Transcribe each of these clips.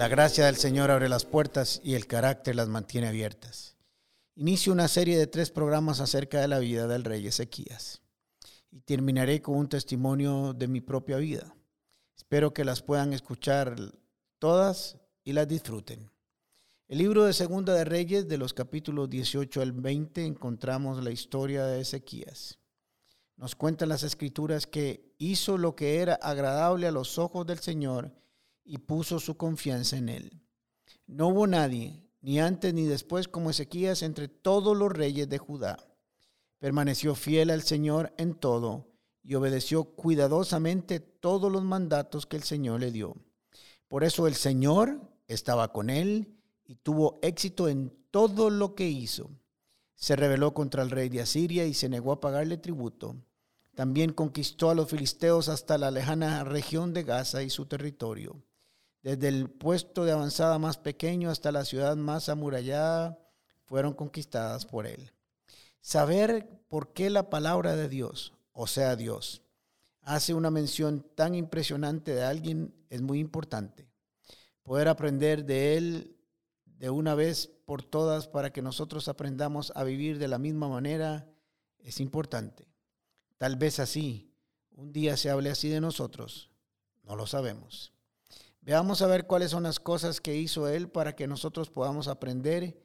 La gracia del Señor abre las puertas y el carácter las mantiene abiertas. Inicio una serie de tres programas acerca de la vida del rey Ezequías y terminaré con un testimonio de mi propia vida. Espero que las puedan escuchar todas y las disfruten. El libro de Segunda de Reyes, de los capítulos 18 al 20, encontramos la historia de Ezequías. Nos cuentan las escrituras que hizo lo que era agradable a los ojos del Señor y puso su confianza en él. No hubo nadie, ni antes ni después, como Ezequías entre todos los reyes de Judá. Permaneció fiel al Señor en todo y obedeció cuidadosamente todos los mandatos que el Señor le dio. Por eso el Señor estaba con él y tuvo éxito en todo lo que hizo. Se rebeló contra el rey de Asiria y se negó a pagarle tributo. También conquistó a los filisteos hasta la lejana región de Gaza y su territorio desde el puesto de avanzada más pequeño hasta la ciudad más amurallada, fueron conquistadas por él. Saber por qué la palabra de Dios, o sea Dios, hace una mención tan impresionante de alguien es muy importante. Poder aprender de él de una vez por todas para que nosotros aprendamos a vivir de la misma manera es importante. Tal vez así, un día se hable así de nosotros, no lo sabemos. Veamos a ver cuáles son las cosas que hizo Él para que nosotros podamos aprender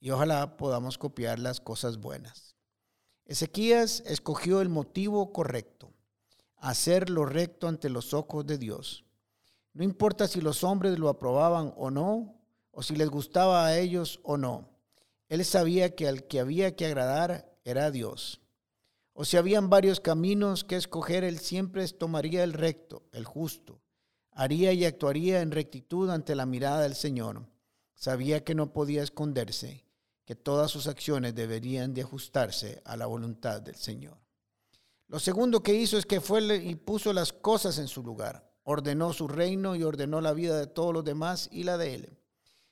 y ojalá podamos copiar las cosas buenas. Ezequías escogió el motivo correcto, hacer lo recto ante los ojos de Dios. No importa si los hombres lo aprobaban o no, o si les gustaba a ellos o no. Él sabía que al que había que agradar era Dios. O si habían varios caminos que escoger, él siempre tomaría el recto, el justo haría y actuaría en rectitud ante la mirada del Señor. Sabía que no podía esconderse, que todas sus acciones deberían de ajustarse a la voluntad del Señor. Lo segundo que hizo es que fue y puso las cosas en su lugar. Ordenó su reino y ordenó la vida de todos los demás y la de él.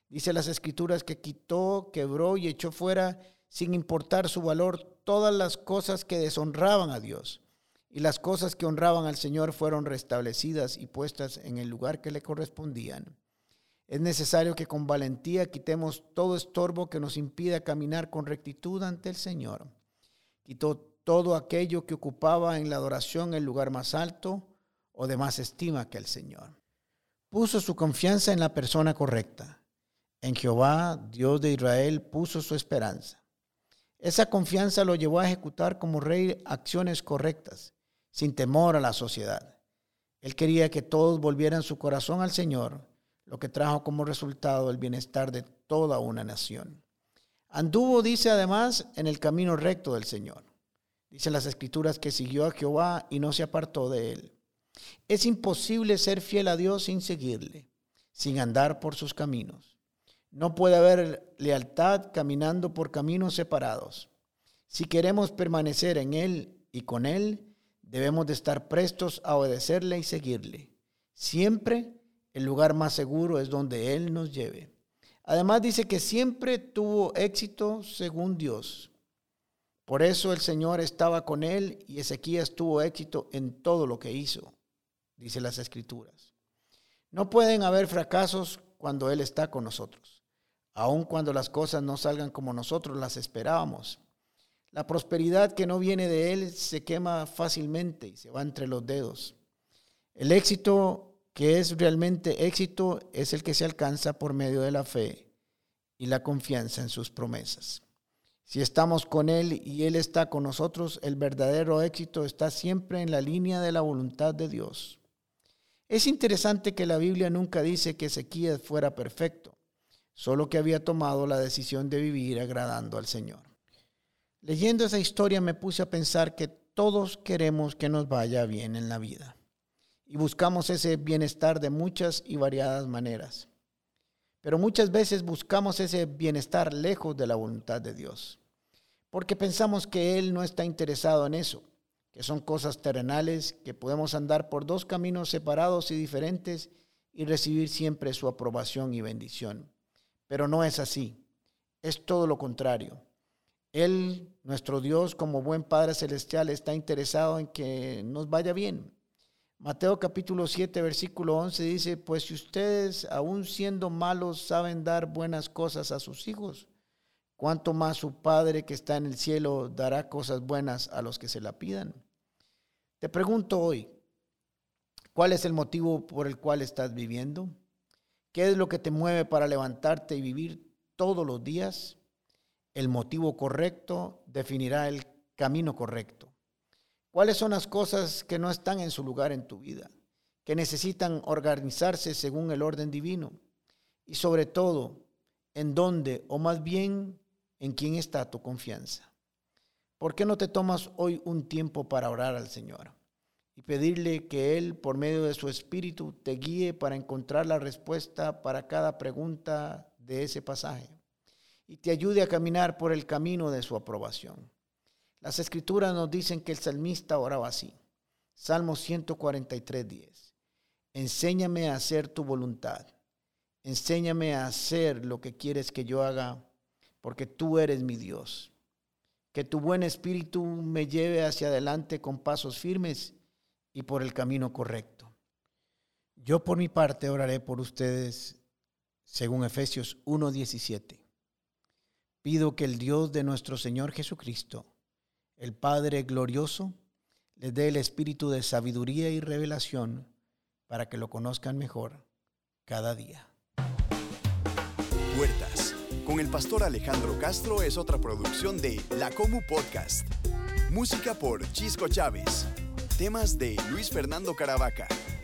Dice las escrituras que quitó, quebró y echó fuera, sin importar su valor, todas las cosas que deshonraban a Dios y las cosas que honraban al Señor fueron restablecidas y puestas en el lugar que le correspondían. Es necesario que con valentía quitemos todo estorbo que nos impida caminar con rectitud ante el Señor. Quitó todo aquello que ocupaba en la adoración el lugar más alto o de más estima que el Señor. Puso su confianza en la persona correcta. En Jehová, Dios de Israel, puso su esperanza. Esa confianza lo llevó a ejecutar como rey acciones correctas sin temor a la sociedad. Él quería que todos volvieran su corazón al Señor, lo que trajo como resultado el bienestar de toda una nación. Anduvo, dice además, en el camino recto del Señor. Dicen las escrituras que siguió a Jehová y no se apartó de él. Es imposible ser fiel a Dios sin seguirle, sin andar por sus caminos. No puede haber lealtad caminando por caminos separados. Si queremos permanecer en Él y con Él, Debemos de estar prestos a obedecerle y seguirle. Siempre el lugar más seguro es donde Él nos lleve. Además dice que siempre tuvo éxito según Dios. Por eso el Señor estaba con él y Ezequías tuvo éxito en todo lo que hizo, dice las escrituras. No pueden haber fracasos cuando Él está con nosotros, aun cuando las cosas no salgan como nosotros las esperábamos. La prosperidad que no viene de Él se quema fácilmente y se va entre los dedos. El éxito que es realmente éxito es el que se alcanza por medio de la fe y la confianza en sus promesas. Si estamos con Él y Él está con nosotros, el verdadero éxito está siempre en la línea de la voluntad de Dios. Es interesante que la Biblia nunca dice que Ezequías fuera perfecto, solo que había tomado la decisión de vivir agradando al Señor. Leyendo esa historia me puse a pensar que todos queremos que nos vaya bien en la vida y buscamos ese bienestar de muchas y variadas maneras. Pero muchas veces buscamos ese bienestar lejos de la voluntad de Dios, porque pensamos que Él no está interesado en eso, que son cosas terrenales, que podemos andar por dos caminos separados y diferentes y recibir siempre su aprobación y bendición. Pero no es así, es todo lo contrario. Él, nuestro Dios, como buen Padre Celestial, está interesado en que nos vaya bien. Mateo capítulo 7, versículo 11 dice, pues si ustedes, aun siendo malos, saben dar buenas cosas a sus hijos, cuánto más su Padre que está en el cielo dará cosas buenas a los que se la pidan. Te pregunto hoy, ¿cuál es el motivo por el cual estás viviendo? ¿Qué es lo que te mueve para levantarte y vivir todos los días? El motivo correcto definirá el camino correcto. ¿Cuáles son las cosas que no están en su lugar en tu vida? Que necesitan organizarse según el orden divino. Y sobre todo, ¿en dónde o más bien en quién está tu confianza? ¿Por qué no te tomas hoy un tiempo para orar al Señor y pedirle que Él, por medio de su Espíritu, te guíe para encontrar la respuesta para cada pregunta de ese pasaje y te ayude a caminar por el camino de su aprobación? Las escrituras nos dicen que el salmista oraba así. Salmo 143, 10. Enséñame a hacer tu voluntad. Enséñame a hacer lo que quieres que yo haga, porque tú eres mi Dios. Que tu buen espíritu me lleve hacia adelante con pasos firmes y por el camino correcto. Yo por mi parte oraré por ustedes según Efesios 1:17. Pido que el Dios de nuestro Señor Jesucristo, el Padre glorioso les dé el espíritu de sabiduría y revelación para que lo conozcan mejor cada día. Puertas con el pastor Alejandro Castro es otra producción de La Comu Podcast. Música por Chisco Chávez. Temas de Luis Fernando Caravaca